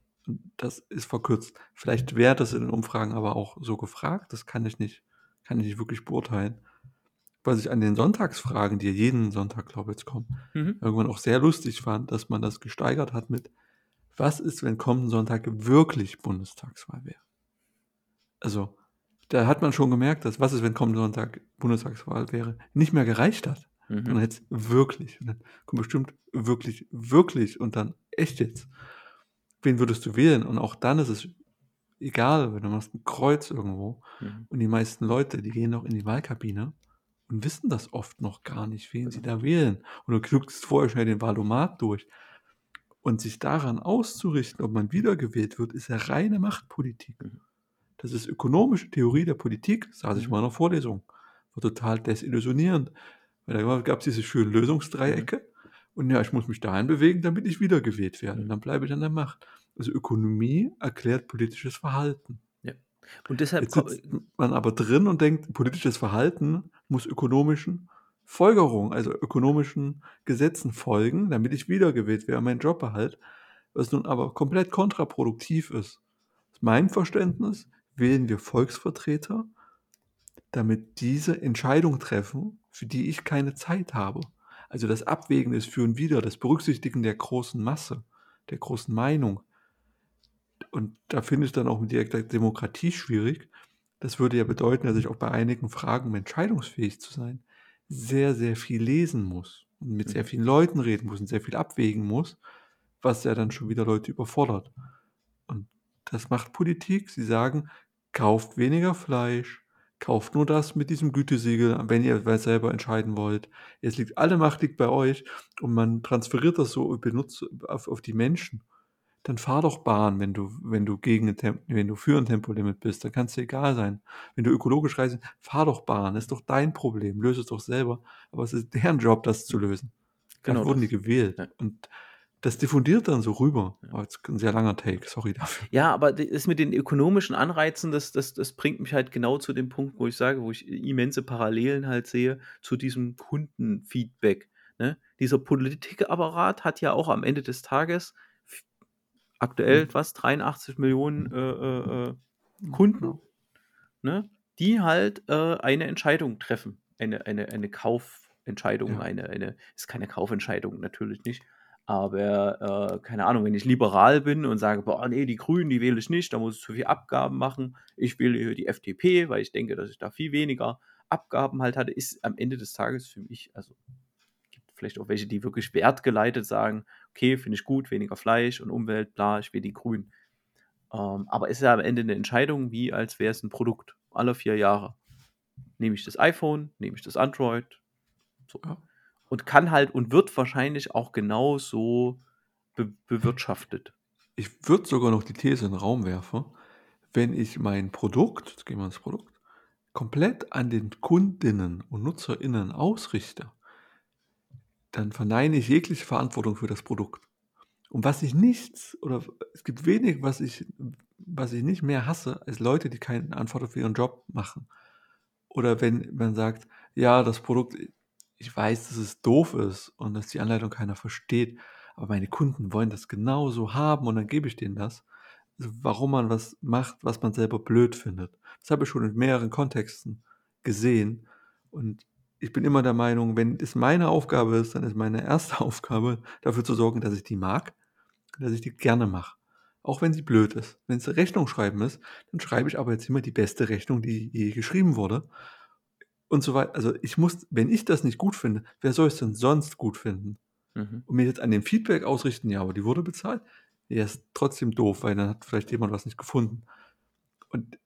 Das ist verkürzt. Vielleicht wäre das in den Umfragen aber auch so gefragt, das kann ich nicht kann ich nicht wirklich beurteilen. Was ich an den Sonntagsfragen, die jeden Sonntag, glaube ich, jetzt kommen, Mhm. irgendwann auch sehr lustig fand, dass man das gesteigert hat mit: „Was ist, wenn kommenden Sonntag wirklich Bundestagswahl wäre?“ Also, da hat man schon gemerkt, dass „Was ist, wenn kommenden Sonntag Bundestagswahl wäre?“ nicht mehr gereicht hat. Mhm. Dann es wirklich und dann kommt bestimmt wirklich, wirklich und dann: „Echt jetzt? Wen würdest du wählen?“ Und auch dann ist es egal, weil du machst 'n Kreuz irgendwo Mhm. und die meisten Leute, die gehen noch in die Wahlkabine und wissen das oft noch gar nicht, wen sie Genau. da wählen. Und du klickst vorher schnell den Wahlomat durch. Und sich daran auszurichten, ob man wiedergewählt wird, ist ja reine Machtpolitik. Mhm. Das ist ökonomische Theorie der Politik, saß ich Mhm. mal in 'ner Vorlesung. War total desillusionierend. Weil da gab's diese schönen. Lösungsdreiecke und ja, ich muss mich dahin bewegen, damit ich wiedergewählt werde und dann bleibe ich an der Macht. Also, Ökonomie erklärt politisches Verhalten. Ja. Und deshalb Jetzt sitzt man aber drin und denkt, politisches Verhalten muss ökonomischen Folgerungen, also ökonomischen Gesetzen folgen, damit ich wiedergewählt werde meinen Job behalte, was nun aber komplett kontraproduktiv ist. Meinem Verständnis wählen wir Volksvertreter, damit diese Entscheidungen treffen, für die ich keine Zeit habe. Also, das Abwägen, das Für und Wider, das Berücksichtigen der großen Masse, der großen Meinung. Und da finde ich dann auch mit direkter Demokratie schwierig. Das würde ja bedeuten, dass ich auch bei einigen Fragen, um entscheidungsfähig zu sein, sehr, sehr viel lesen muss und mit sehr Mhm. vielen Leuten reden muss und sehr viel abwägen muss, was ja dann schon wieder Leute überfordert. Und das macht Politik. Sie sagen: „Kauft weniger Fleisch, kauft nur das mit diesem Gütesiegel, wenn ihr selber entscheiden wollt. Es liegt alle Macht liegt bei euch.“ Und man transferiert das so und benutzt auf auf die Menschen. Dann fahr doch Bahn, wenn du wenn du gegen wenn du für 'n Tempolimit bist, dann kann's dir egal sein. Wenn du ökologisch reisen fahr doch Bahn, ist doch dein Problem, löse es doch selber. Aber es ist deren Job, das zu lösen. Genau Dafür wurden die gewählt. Ja. Und das diffundiert dann so rüber. Ja. War jetzt 'n sehr langer Take, sorry dafür. Ja, aber das mit den ökonomischen Anreizen, das das das bringt mich halt genau zu dem Punkt, wo ich sage, wo ich immense Parallelen halt sehe zu diesem Kundenfeedback, ne? Dieser Politikapparat hat ja auch am Ende des Tages aktuell Mhm. was, 83.000.000, äh, äh, äh, Mhm, Kunden, ne, die halt, äh, eine Entscheidung treffen. Eine eine eine Kaufentscheidung, Ja. eine eine ist keine Kaufentscheidung, natürlich nicht. Aber, äh, keine Ahnung, wenn ich liberal bin und sage: „Boah, ne, die Grünen, die wähle ich nicht, da muss ich zu viel Abgaben machen. Ich wähle hier die FDP, weil ich denke, dass ich da viel weniger Abgaben halt hatte“, ist am Ende des Tages für mich also, gibt vielleicht auch welche, die wirklich wertgeleitet sagen: „Okay, finde ich gut, weniger Fleisch und Umwelt, bla, ich wähle die Grünen.“ Ähm, aber ist ja am Ende 'ne Entscheidung, wie als wäre es 'n Produkt. Alle 4 Jahre nehme ich das iPhone, nehme ich das Android, so. Ja. Und kann halt und wird wahrscheinlich auch genauso be bewirtschaftet. Ich würde sogar noch die These in 'n Raum werfen, wenn ich mein Produkt jetzt gehen wir ans Produkt, komplett an den Kundinnen und NutzerInnen ausrichte dann verneine ich jegliche Verantwortung für das Produkt. Und was ich nichts oder es gibt wenig, was ich was ich nicht mehr hasse, als Leute, die keine Verantwortung für ihren Job machen. Oder wenn man sagt: „Ja, das Produkt ich weiß, dass es doof ist und dass die Anleitung keiner versteht, aber meine Kunden wollen das genauso haben und dann gebe ich denen das.“ Also, warum man was macht, was man selber blöd findet. Das habe ich schon in mehreren Kontexten gesehen und ich bin immer der Meinung, wenn es meine Aufgabe ist, dann ist meine 1. Aufgabe, dafür zu sorgen, dass ich die mag, dass ich die gerne mache, auch wenn sie blöd ist. Wenn's Rechnung schreiben ist, dann schreibe ich aber jetzt immer die beste Rechnung, die je geschrieben wurde und so weit. Also, ich muss wenn ich das nicht gut finde, wer soll es denn sonst gut finden? Mhm. Und mir jetzt an dem Feedback ausrichten: „Ja, aber die wurde bezahlt“, ja, ist trotzdem doof, weil dann hat vielleicht jemand was nicht gefunden. Und, äh,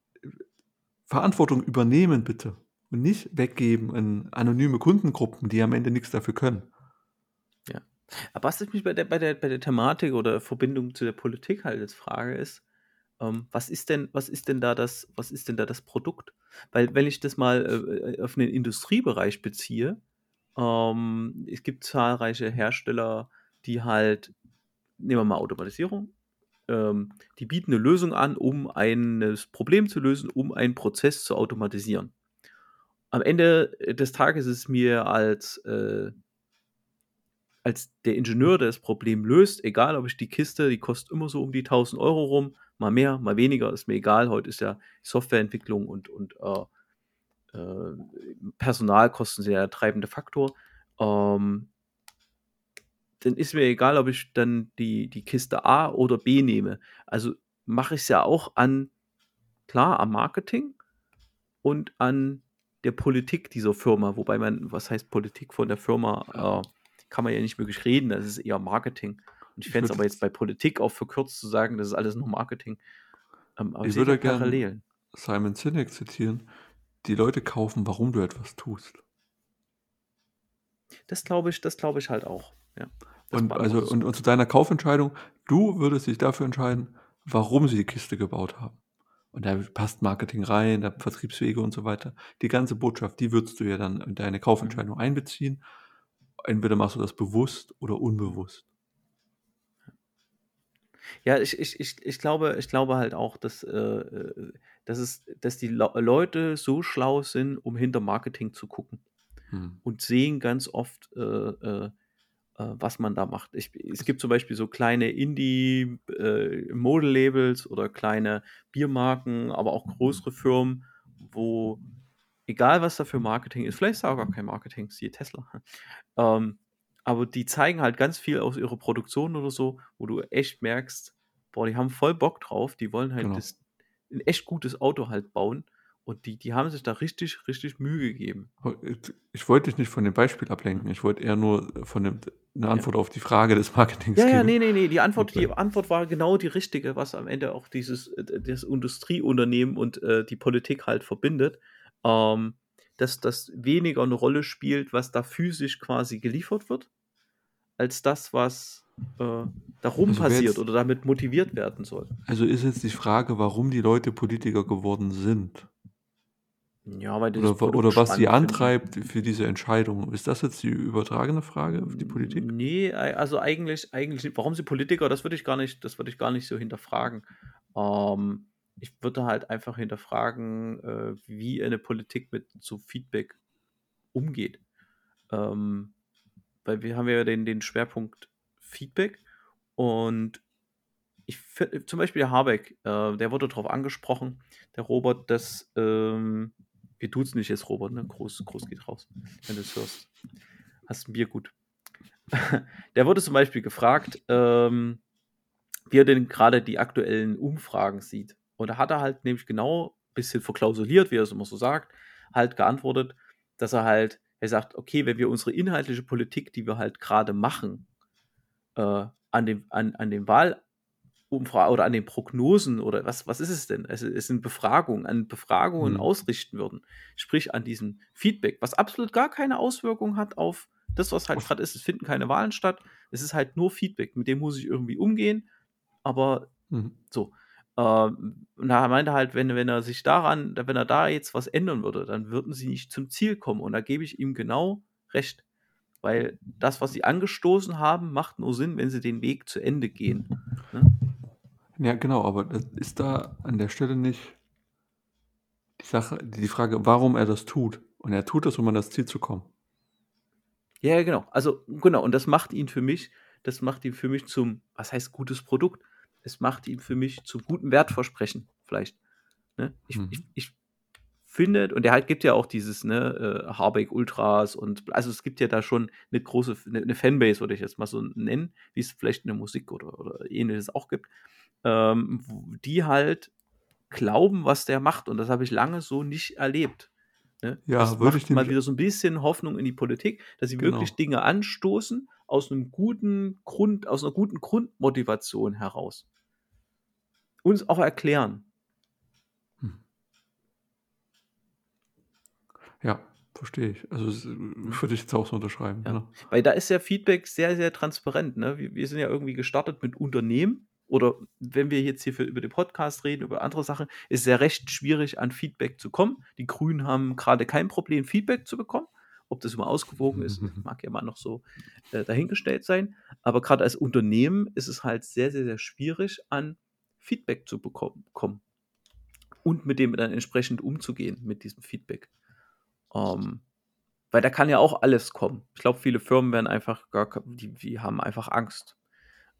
Verantwortung übernehmen bitte und nicht weggeben an anonyme Kundengruppen, die am Ende nix dafür können. Ja. Aber was ich mich bei der bei der bei der Thematik oder Verbindung zu der Politik halt jetzt frage, ist, ähm, was ist denn was ist denn da das was ist denn da das Produkt? Weil wenn ich das mal, äh, auf 'nen Industriebereich beziehe, ähm, es gibt zahlreiche Hersteller, die halt nehmen wir mal Automatisierung, ähm, die bieten 'ne Lösung an, um eines Problem zu lösen, um einen Prozess zu automatisieren. Am Ende, des Tages ist es mir als, äh als der Ingenieur, der das Problem löst, egal, ob ich die Kiste die kostet immer so um die 1.000 € rum, mal mehr, mal weniger, ist mir egal. Heute ist ja Softwareentwicklung und und, äh, äh, Personalkosten sind ja der treibende Faktor. Ähm dann ist mir egal, ob ich dann die die Kiste A oder B nehme. Also, mache ich's ja auch an klar, am Marketing und an der Politik dieser Firma, wobei man was heißt Politik von der Firma, äh, kann man ja nicht wirklich reden, das ist eher Marketing. Und ich fände es aber jetzt bei Politik auch verkürzt zu sagen, das ist alles nur Marketing. Ähm, aber ich würde gern Parallelen. Simon Sinek zitieren: „Die Leute kaufen, warum du etwas tust.“ Das glaube ich das glaube ich halt auch, ja. Und also und und zu deiner Kaufentscheidung, du würdest dich dafür entscheiden, warum sie die Kiste gebaut haben. und da passt Marketing rein, da Vertriebswege und so weiter. Die ganze Botschaft, die würdest du ja dann in deine Mhm. Kaufentscheidung einbeziehen. Entweder machst du das bewusst oder unbewusst. Ja, ich ich ich ich glaube ich glaube halt auch, dass, äh, dass es dass die Leu Leute so schlau sind, um hinter Marketing zu gucken Mhm. und sehen ganz oft, äh, äh, äh, was man da macht. Ich es gibt zum Beispiel so kleine Indie, äh, oder kleine Biermarken, aber auch größere Firmen, wo egal was da für Marketing ist, vielleicht ist da auch gar kein Marketing, siehe Tesla. Ähm, aber die zeigen halt ganz viel aus ihrer Produktion oder so, wo du echt merkst, boah, die haben voll Bock drauf, die wollen halt Genau. das 'n echt gutes Auto halt bauen und die die haben sich da richtig, richtig Mühe gegeben. Ich wollte dich nicht von dem Beispiel ablenken. Ich wollte eher nur von dem 'ne Ja. Antwort auf die Frage des Marketings Ja, ja, geben. ne, ne, ne, die Antwort die Okay. Antwort war genau die richtige, was am Ende auch dieses äh, das Industrieunternehmen und, äh, die Politik halt verbindet. Ähm, dass das weniger 'ne Rolle spielt, was da physisch quasi geliefert wird, als das, was, äh, darum Also, passiert jetzt oder damit motiviert werden soll. Also, ist jetzt die Frage, warum die Leute Politiker geworden sind? Ja, weil Oder oder was sie spannend finden. antreibt für diese Entscheidung? Ist das jetzt die übertragene Frage auf die Politik? Ne, ei also, eigentlich eigentlich. Warum sie Politiker, das würde ich gar nicht das würde ich gar nicht so hinterfragen. Ähm, ich würde halt einfach hinterfragen, äh, wie eine Politik mit so Feedback umgeht. Ähm, weil wir haben ja den den Schwerpunkt Feedback und ich zum Beispiel der Habeck, äh, der wurde drauf angesprochen, der Robert, dass, ähm wir duzen dich jetzt Robert, ne? Gruß Gruß geht raus, wenn du's hörst. Hast 'n Bier gut. Der wurde zum Beispiel gefragt, ähm, wie er denn grade die aktuellen Umfragen sieht. Und da hat er halt nämlich genau bisschen verklausuliert, wie er's immer so sagt, halt geantwortet, dass er halt er sagt: „Okay, wenn wir unsere inhaltliche Politik, die wir halt grade machen, äh, an dem an an den Wahlumfra oder an den Prognosen oder was was ist es denn? Es es sind Befragungen an Befragungen Mhm. ausrichten würden, sprich an diesem Feedback, was absolut gar keine Auswirkung hat auf das, was halt grad ist. Es finden keine Wahlen statt. Es ist halt nur Feedback, mit dem muss ich irgendwie umgehen, aber Mhm. so. Ähm, und da meinte er halt, wenn wenn er sich daran wenn er da jetzt was ändern würde, dann würden sie nicht zum Ziel kommen. Und da gebe ich ihm genau recht, weil das, was sie angestoßen haben, macht nur Sinn, wenn sie den Weg zu Ende gehen, ne? Ja, genau, aber das ist da an der Stelle nicht die Sache die Frage, warum er das tut. Und er tut das, um an das Ziel zu kommen. Ja, ja, genau. Also, genau, und das macht ihn für mich das macht ihn für mich zum was heißt gutes Produkt? Es macht ihn für mich zum guten Wertversprechen vielleicht, ne? Ich ich Mhm. ich finde und der halt gibt ja auch dieses, ne, äh, Habeck Ultras und also, es gibt ja da schon 'ne große F 'ne 'ne Fanbase, würde ich jetzt mal so nennen, wie's vielleicht in der Musik oder oder Ähnliches auch gibt, ähm, die halt glauben, was der macht. Und das habe ich lange so nicht erlebt, ne? Ja, Das würde ich mal wieder so 'n bisschen Hoffnung in die Politik, dass sie wirklich Genau. Dinge anstoßen aus 'nem guten Grund aus 'ner guten Grundmotivation heraus. Uns auch erklären. Mhm. Ja, verstehe ich. Also, würde ich jetzt auch so unterschreiben, Ja, genau. weil da ist ja Feedback sehr, sehr transparent, ne? Wir wir sind ja irgendwie gestartet mit Unternehmen oder wenn wir jetzt hier für über den Podcast reden, über andere Sachen, ist es ja recht schwierig, an Feedback zu kommen. Die Grünen haben grade kein Problem, Feedback zu bekommen. Ob das immer ausgewogen ist, mag ja mal noch so, äh, dahingestellt sein. Aber grad als Unternehmen ist es halt sehr, sehr, sehr schwierig, an Feedback zu bekommen kommen und mit dem dann entsprechend umzugehen mit diesem Feedback. Ähm, weil da kann ja auch alles kommen. Ich glaube, viele Firmen werden einfach gar die die haben einfach Angst,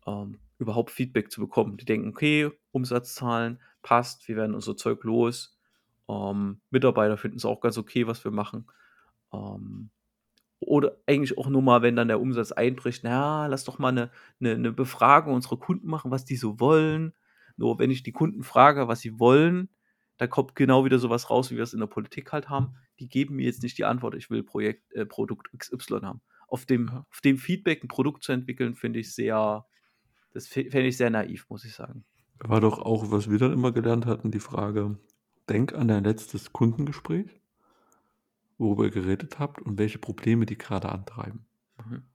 ähm, überhaupt Feedback zu bekommen. Die denken: „Okay, Umsatzzahlen passt, wir werden unser Zeug los. Ähm, Mitarbeiter finden's auch ganz okay, was wir machen.“ Ähm, oder eigentlich auch nur mal, wenn dann der Umsatz einbricht: „Na lass doch mal 'ne 'ne 'ne Befragung unserer Kunden machen, was die so wollen.“ Nur wenn ich die Kunden frage, was sie wollen, da kommt genau wieder so was raus, wie wir's in der Politik halt haben. Die geben mir jetzt nicht die Antwort: „Ich will Projekt äh, Produkt XY haben.“ Auf dem Ja. auf dem Feedback 'n Produkt zu entwickeln, finde ich sehr das fä fände ich sehr naiv, muss ich sagen. War doch auch, was wir dann immer gelernt hatten, die Frage: „Denk an dein letztes Kundengespräch“ „worüber ihr geredet habt und welche Probleme die grade antreiben.“ Mhm.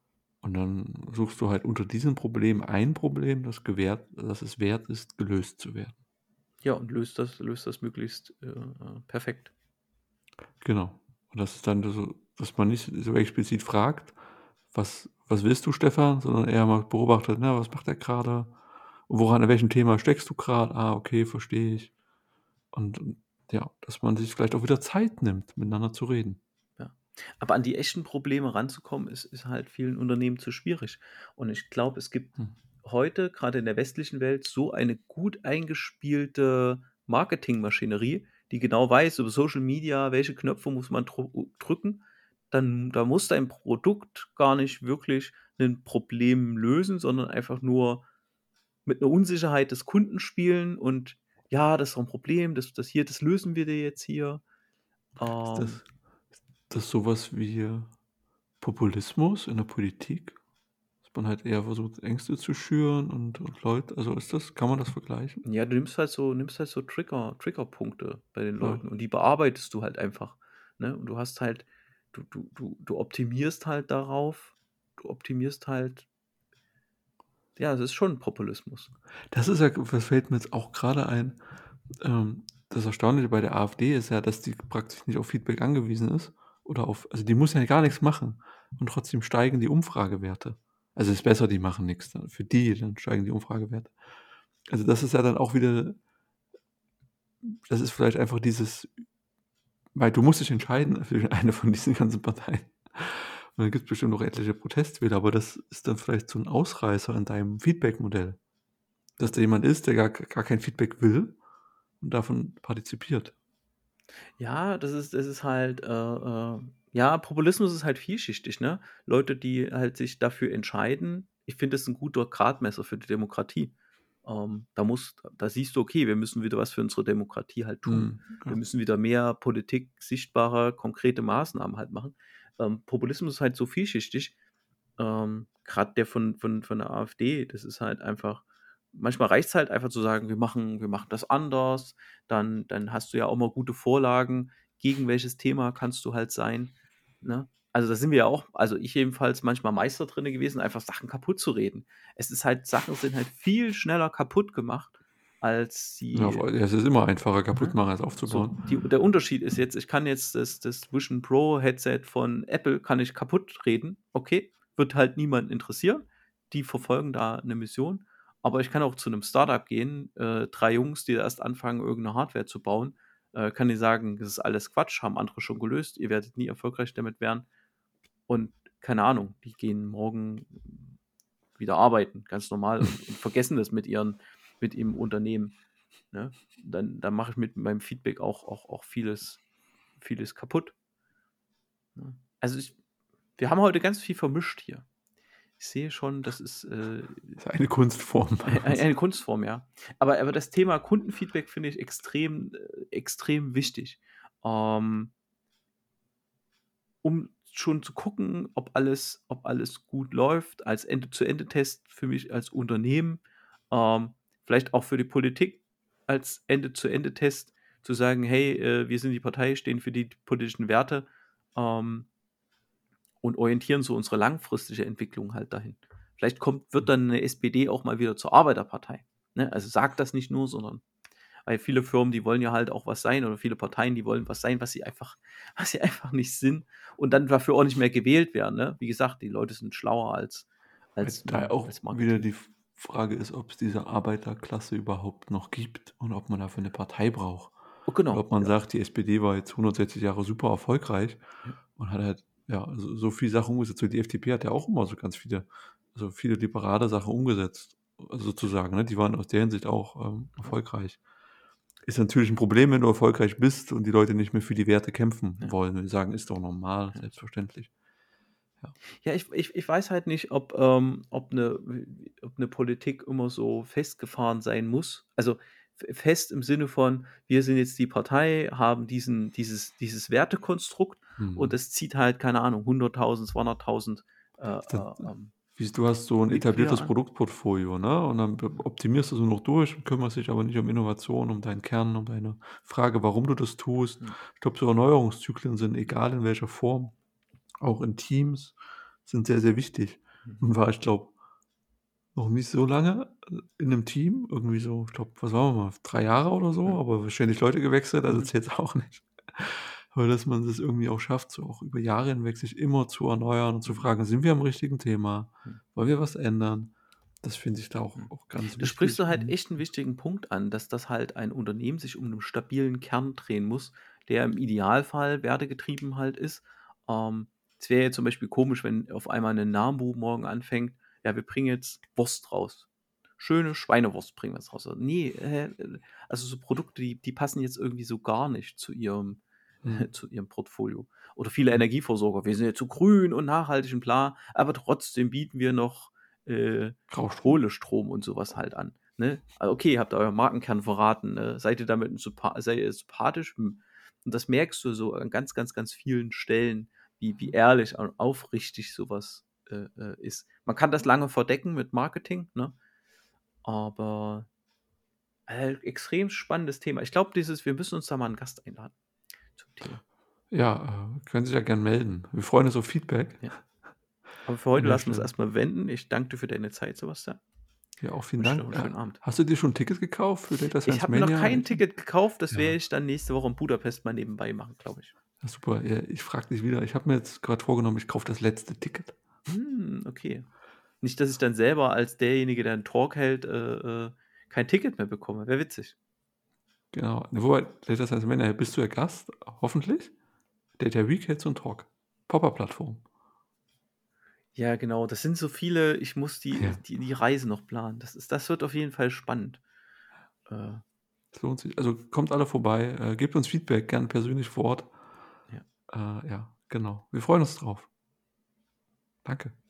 Und dann suchst du halt unter diesem Problem ein Problem, das gewährt das es wert ist, gelöst zu werden. Ja, und löst das löst das möglichst, äh, perfekt. Genau. Und das ist dann so dass man nicht so explizit fragt: „Was was willst du, Stefan?“, sondern eher mal beobachtet, ne: „Was macht der grade? Woran an welchem Thema steckst du grad? Ah, okay, verstehe ich.“ Und und ja, dass man sich vielleicht auch wieder Zeit nimmt, miteinander zu reden. Aber an die echten Probleme ranzukommen, ist ist halt vielen Unternehmen zu schwierig. Und ich glaube, es gibt Hm. heute, grade in der westlichen Welt, so eine gut eingespielte Marketingmaschinerie, die genau weiß, über Social Media, welche Knöpfe muss man drücken. Dann da muss dein Produkt gar nicht wirklich 'nen Problem lösen, sondern einfach nur mit 'ner Unsicherheit des Kunden spielen und: „Ja, das ist doch 'n Problem, das das hier das lösen wir dir jetzt hier.“ Ist das Ähm ist das so was wie Populismus in der Politik? Dass man halt eher versucht, Ängste zu schüren und und Leut also, ist das kann man das vergleichen? Ja, du nimmst halt so nimmst halt so Trigger Triggerpunkte bei den Ja. Leuten und die bearbeitest du halt einfach, ne? Und du hast halt du du du du optimierst halt darauf du optimierst halt ja, das ist schon Populismus. Das ist ja g das fällt mir jetzt auch grade ein. Ähm, das Erstaunliche bei der AfD ist ja, dass die praktisch nicht auf Feedback angewiesen ist oder auf also, die muss ja gar nix machen und trotzdem steigen die Umfragewerte. Also, ist besser, die machen dann. Für die, dann steigen die Umfragewerte. Also, das ist ja dann auch wieder das ist vielleicht einfach dieses weil du musst dich entscheiden für eine von diesen ganzen Parteien. Und dann gibt's bestimmt noch etliche Protestwähler, aber das ist dann vielleicht so 'n Ausreißer in deinem Feedbackmodell, dass da jemand ist, der gar gar kein Feedback will und davon partizipiert. Ja, das ist das ist halt, äh, äh ja, Populismus ist halt vielschichtig, ne? Leute, die halt sich dafür entscheiden ich finde, das ist 'n guter Gradmesser für die Demokratie. Ähm, da muss da siehst du: „Okay, wir müssen wieder was für unsere Demokratie halt tun. Mhm, Wir müssen wieder mehr Politik, sichtbare, konkrete Maßnahmen halt machen.“ Ähm, Populismus ist halt so vielschichtig. Ähm, grad der von von von der AfD, das ist halt einfach manchmal reicht's halt einfach zu sagen: „Wir machen wir machen das anders.“ Dann dann hast du ja auch immer gute Vorlagen, gegen welches Thema kannst du halt sein, ne? Also, da sind wir ja auch also, ich jedenfalls manchmal Meister drinnen gewesen, einfach Sachen kaputtzureden. Es ist halt Sachen sind halt viel schneller kaputtgemacht, als Ja, sie vor es ist immer einfacher kaputt machen als So, aufzubauen. die der Unterschied ist jetzt, ich kann jetzt das das Vision Pro Headset von Apple kann ich kaputtreden. Okay, wird halt niemanden interessieren. Die verfolgen da 'ne Mission. Aber ich kann auch zu 'nem Start-up gehen, äh, 3 Jungs, die da erst anfangen, irgend 'ne Hardware zu bauen, äh, kann denen sagen: „Das ist alles Quatsch, haben andere schon gelöst. Ihr werdet nie erfolgreich damit werden.“ Und keine Ahnung, die gehen morgen wieder arbeiten, ganz normal und und vergessen das mit ihren mit ihrem Unternehmen, ne? Dann dann mache ich mit meinem Feedback auch auch auch vieles vieles kaputt. Ne? Also, ich wir haben heute ganz viel vermischt hier. Ich sehe schon, das ist, äh Ist eine Kunstform bei ei ei uns. eine Kunstform, ja. Aber aber das Thema Kundenfeedback finde ich extrem äh, extrem wichtig. Ähm um schon zu gucken, ob alles ob alles gut läuft als Ende-zu-Ende-Test für mich als Unternehmen, ähm, vielleicht auch für die Politik als Ende-zu-Ende-Test zu sagen: „Hey, äh, wir sind die Partei, stehen für die politischen Werte, ähm“ „und orientieren so unsere langfristige Entwicklung halt dahin.“ Vielleicht kommt wird dann 'ne SPD auch mal wieder zur Arbeiterpartei, ne? Also, sagt das nicht nur, sondern weil viele Firmen, die wollen ja halt auch was sein oder viele Parteien, die wollen was sein, was sie einfach was sie einfach nicht sind und dann dafür auch nicht mehr gewählt werden, ne? Wie gesagt, die Leute sind schlauer als als, da auch als wieder die Frage ist, ob's diese Arbeiterklasse überhaupt noch gibt und ob man dafür 'ne Partei braucht. Oh, genau, ob man ja. sagt, die SPD war jetzt 160 Jahre super erfolgreich Ja. und hat halt, ja, so so viel Sachen umgesetzt. Die FDP hat ja auch immer so ganz viele so viele liberale Sachen umgesetzt, sozusagen, ne? Die waren aus der Hinsicht auch, ähm, erfolgreich. Ist natürlich 'n Problem, wenn du erfolgreich bist und die Leute nicht mehr für die Werte kämpfen Ja. wollen und die sagen: „Ist doch normal, Ja. selbstverständlich.“ Ja. Ja, ich ich ich weiß halt nicht, ob, ähm ob 'ne w ob 'ne Politik immer so festgefahren sein muss. Also, fest im Sinne von: „Wir sind jetzt die Partei, haben diesen dieses dieses Wertekonstrukt und Mhm. das zieht halt, keine Ahnung, 100.000, 200.000, äh, das äh, ähm, du hast so 'n Mitglieder etabliertes an.“ Produktportfolio, ne? Und dann optimierst du es nur noch durch und kümmerst dich aber nicht um Innovation, um deinen Kern, um deine Frage, warum du das tust. Ja. Ich glaube, so Erneuerungszyklen sind, egal in welcher Form, auch in Teams, sind sehr, sehr wichtig. Mhm. Und weil ich glaube noch nicht so lange, äh, in 'nem Team, irgendwie so, ich glaube, was waren wir mal, 3 Jahre oder so, Mhm. aber ständig Leute gewechselt, also Mhm. zählt's auch nicht. Aber dass man das irgendwie auch schafft, so auch über Jahre hinweg sich immer zu erneuern und zu Mhm. fragen: „Sind wir am richtigen Thema? Mhm. Wollen wir was ändern?“ Das finde ich da auch Mhm. auch ganz Da sprichst du wichtig halt und echt 'n wichtigen Punkt an, dass das halt ein Unternehmen sich um 'nen stabilen Kern drehen muss, der im Idealfall wertegetrieben halt ist. Ähm, es wäre jetzt zum Beispiel komisch, wenn auf einmal 'ne NAMBU morgen anfängt: „Ja, wir bringen jetzt Wurst raus. Schöne Schweinewurst bringen wir jetzt raus.“ Ne, äh, äh, also so Produkte, die die passen jetzt irgendwie so gar nicht zu ihrem Mhm. zu ihrem Portfolio. Oder viele Mhm. Energieversorger: „Wir sind jetzt so grün und nachhaltig und bla, aber trotzdem bieten wir noch, äh. Kohlestrom und so was halt an“, ne? Ah, okay, habt ihr euren Markenkern verraten, ne? Seid ihr damit seid ihr sympathisch? Hm. Und das merkst du so an ganz, ganz, ganz vielen Stellen, wie wie Mhm. ehrlich und aufrichtig so was, äh, äh, ist. Man kann das lange verdecken mit Marketing, ne? Aber, äh, extrem spannendes Thema. Ich glaube, dieses wir müssen uns da mal 'n Gast einladen zum Thema. Ja, äh, können sich ja gern melden. Wir freuen uns auf Feedback Ja. Aber für heute lassen wir's Stelle. erst mal bewenden. Ich danke dir für deine Zeit, Sebastian. Ja, auch vielen Dank. Äh, schönen Abend. hast du dir schon 'n Ticket gekauft für Data Ich habe mir noch kein? Ticket gekauft, das werde Ja. ich dann nächste Woche in Budapest mal nebenbei machen, glaube ich. Ja, super. Ja, ich frage dich wieder. Ich habe mir jetzt grad vorgenommen, ich kaufe das letzte Ticket. Hm, okay. Nicht, dass ich dann selber als derjenige, der 'n Talk hält, äh, äh, kein Ticket mehr bekomme. Wäre witzig. Genau. Wobei, Data Science Mania bist du ja Gast, hoffentlich. Data Week hältst du 'n Talk. Pop-up-Plattform. Ja, genau. Das sind so viele ich muss die Ja. die die Reise noch planen. Das ist das wird auf jeden Fall spannend. Äh Es lohnt sich. Also, kommt alle vorbei, äh, gebt uns Feedback, gern persönlich vor Ort. Ja. Äh, ja, genau. Wir freuen uns drauf. Danke.